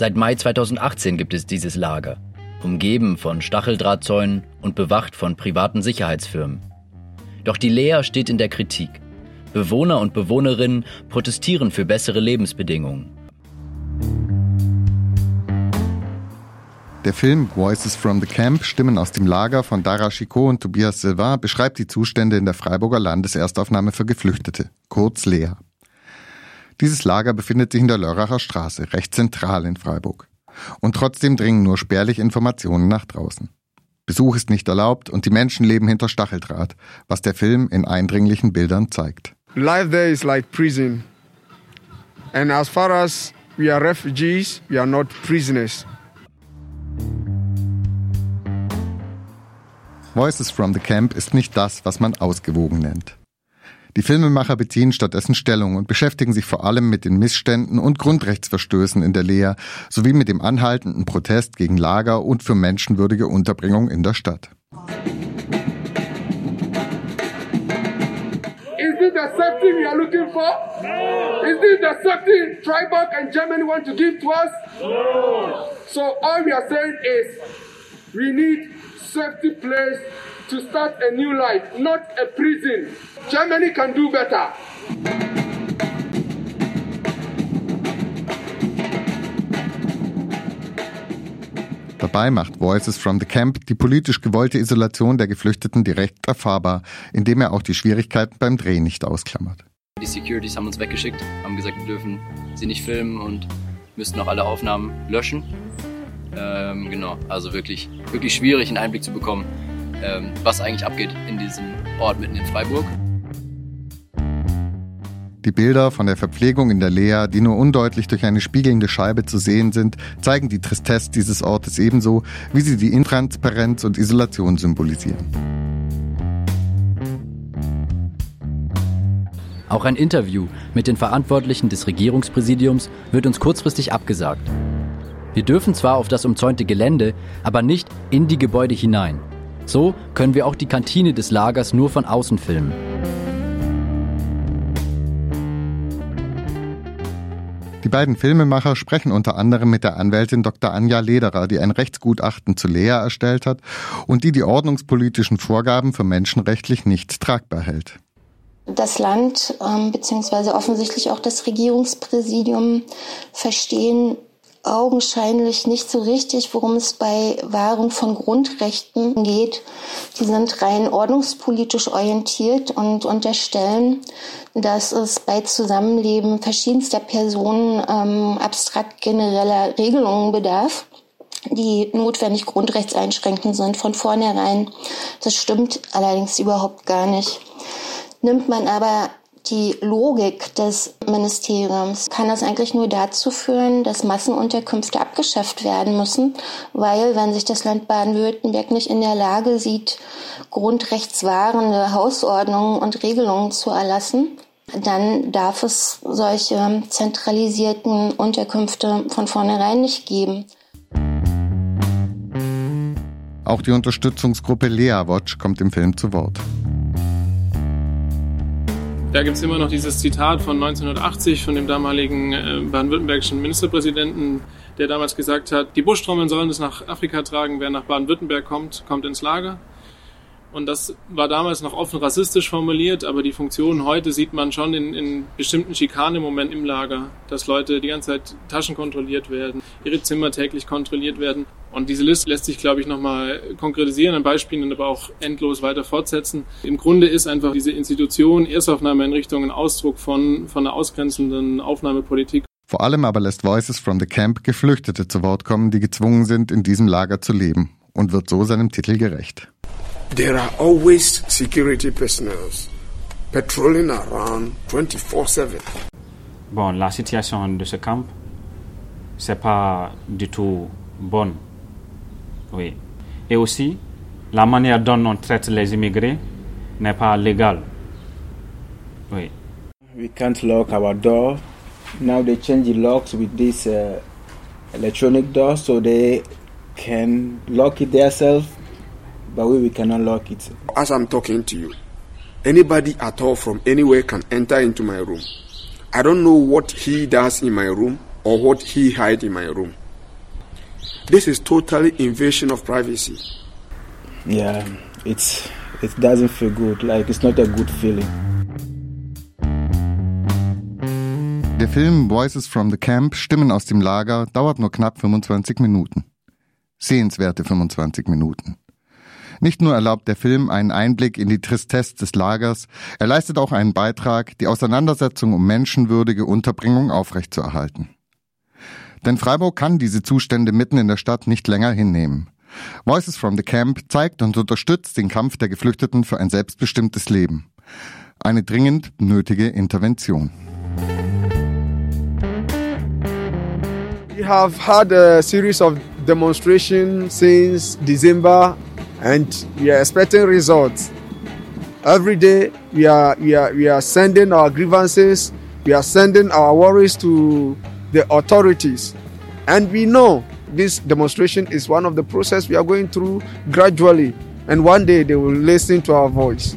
Seit Mai 2018 gibt es dieses Lager, umgeben von Stacheldrahtzäunen und bewacht von privaten Sicherheitsfirmen. Doch die Lea steht in der Kritik. Bewohner und Bewohnerinnen protestieren für bessere Lebensbedingungen. Der Film Voices from the Camp, Stimmen aus dem Lager von Dara Chicot und Tobias Sylvain beschreibt die Zustände in der Freiburger Landeserstaufnahme für Geflüchtete, kurz Lea. Dieses Lager befindet sich in der Lörracher Straße, recht zentral in Freiburg. Und trotzdem dringen nur spärlich Informationen nach draußen. Besuch ist nicht erlaubt und die Menschen leben hinter Stacheldraht, was der Film in eindringlichen Bildern zeigt. Life there is like prison. And as far as we are refugees, we are not prisoners. Voices from the Camp ist nicht das, was man ausgewogen nennt. Die Filmemacher beziehen stattdessen Stellung und beschäftigen sich vor allem mit den Missständen und Grundrechtsverstößen in der Lea sowie mit dem anhaltenden Protest gegen Lager und für menschenwürdige Unterbringung in der Stadt. Is this the safety we are looking for? No. Is this the Triberg and Germany want to give to us? No. So all we are saying is we need safety place to start a new life, not a prison. Germany can do better. Dabei macht Voices from the Camp die politisch gewollte Isolation der Geflüchteten direkt erfahrbar, indem er auch die Schwierigkeiten beim Drehen nicht ausklammert. Die Securities haben uns weggeschickt, haben gesagt, wir dürfen sie nicht filmen und müssten auch alle Aufnahmen löschen. Ähm, genau, also wirklich, wirklich schwierig, einen Einblick zu bekommen, ähm, was eigentlich abgeht in diesem Ort mitten in Freiburg. Die Bilder von der Verpflegung in der Lea, die nur undeutlich durch eine spiegelnde Scheibe zu sehen sind, zeigen die Tristesse dieses Ortes ebenso, wie sie die Intransparenz und Isolation symbolisieren. Auch ein Interview mit den Verantwortlichen des Regierungspräsidiums wird uns kurzfristig abgesagt. Wir dürfen zwar auf das umzäunte Gelände, aber nicht in die Gebäude hinein. So können wir auch die Kantine des Lagers nur von außen filmen. Die beiden Filmemacher sprechen unter anderem mit der Anwältin Dr. Anja Lederer, die ein Rechtsgutachten zu Lea erstellt hat und die die ordnungspolitischen Vorgaben für menschenrechtlich nicht tragbar hält. Das Land ähm, beziehungsweise offensichtlich auch das Regierungspräsidium verstehen augenscheinlich nicht so richtig, worum es bei Wahrung von Grundrechten geht. Die sind rein ordnungspolitisch orientiert und unterstellen, dass es bei Zusammenleben verschiedenster Personen ähm, abstrakt genereller Regelungen bedarf die notwendig grundrechtseinschränkend sind von vornherein. Das stimmt allerdings überhaupt gar nicht. Nimmt man aber die Logik des Ministeriums kann das eigentlich nur dazu führen, dass Massenunterkünfte abgeschafft werden müssen, weil wenn sich das Land Baden-Württemberg nicht in der Lage sieht, grundrechtswahrende Hausordnungen und Regelungen zu erlassen, dann darf es solche zentralisierten Unterkünfte von vornherein nicht geben. Auch die Unterstützungsgruppe Lea Watch kommt im Film zu Wort. Da gibt es immer noch dieses Zitat von 1980 von dem damaligen äh, baden-württembergischen Ministerpräsidenten, der damals gesagt hat, die Buschtrommeln sollen es nach Afrika tragen, wer nach Baden-Württemberg kommt, kommt ins Lager. Und das war damals noch offen rassistisch formuliert, aber die Funktion heute sieht man schon in, in bestimmten Schikanemomenten im Lager, dass Leute die ganze Zeit Taschen kontrolliert werden, ihre Zimmer täglich kontrolliert werden. Und diese Liste lässt sich, glaube ich, nochmal konkretisieren an Beispielen und aber auch endlos weiter fortsetzen. Im Grunde ist einfach diese Institution Erstaufnahmeeinrichtungen Ausdruck von, von einer ausgrenzenden Aufnahmepolitik. Vor allem aber lässt Voices from the Camp Geflüchtete zu Wort kommen, die gezwungen sind, in diesem Lager zu leben und wird so seinem Titel gerecht. There are always security personnel patrolling around 24/7. Bon, la situation de ce camp, c'est pas du tout bonne. Oui. Et aussi, la manière dont on traite les immigrés n'est pas légale. Oui. We can't lock our door. Now they change the locks with this uh, electronic door so they can lock it themselves but we, we cannot lock it. As I'm talking to you, anybody at all from anywhere can enter into my room. I don't know what he does in my room or what he hides in my room. This is totally invasion of privacy. Yeah, it's it doesn't feel good. Like it's not a good feeling. Der Film Voices from the Camp, Stimmen aus dem Lager, dauert nur knapp 25 Minuten. Sehenswerte 25 Minuten. Nicht nur erlaubt der Film einen Einblick in die Tristesse des Lagers, er leistet auch einen Beitrag, die Auseinandersetzung um menschenwürdige Unterbringung aufrechtzuerhalten. Denn Freiburg kann diese Zustände mitten in der Stadt nicht länger hinnehmen. Voices from the Camp zeigt und unterstützt den Kampf der Geflüchteten für ein selbstbestimmtes Leben. Eine dringend nötige Intervention. We have had a series of demonstrations since December and we are expecting results. Every day we are, we are, we are sending our grievances, we are sending our worries to the authorities. And we know this demonstration is one of the process we are going through gradually and one day they will listen to our voice.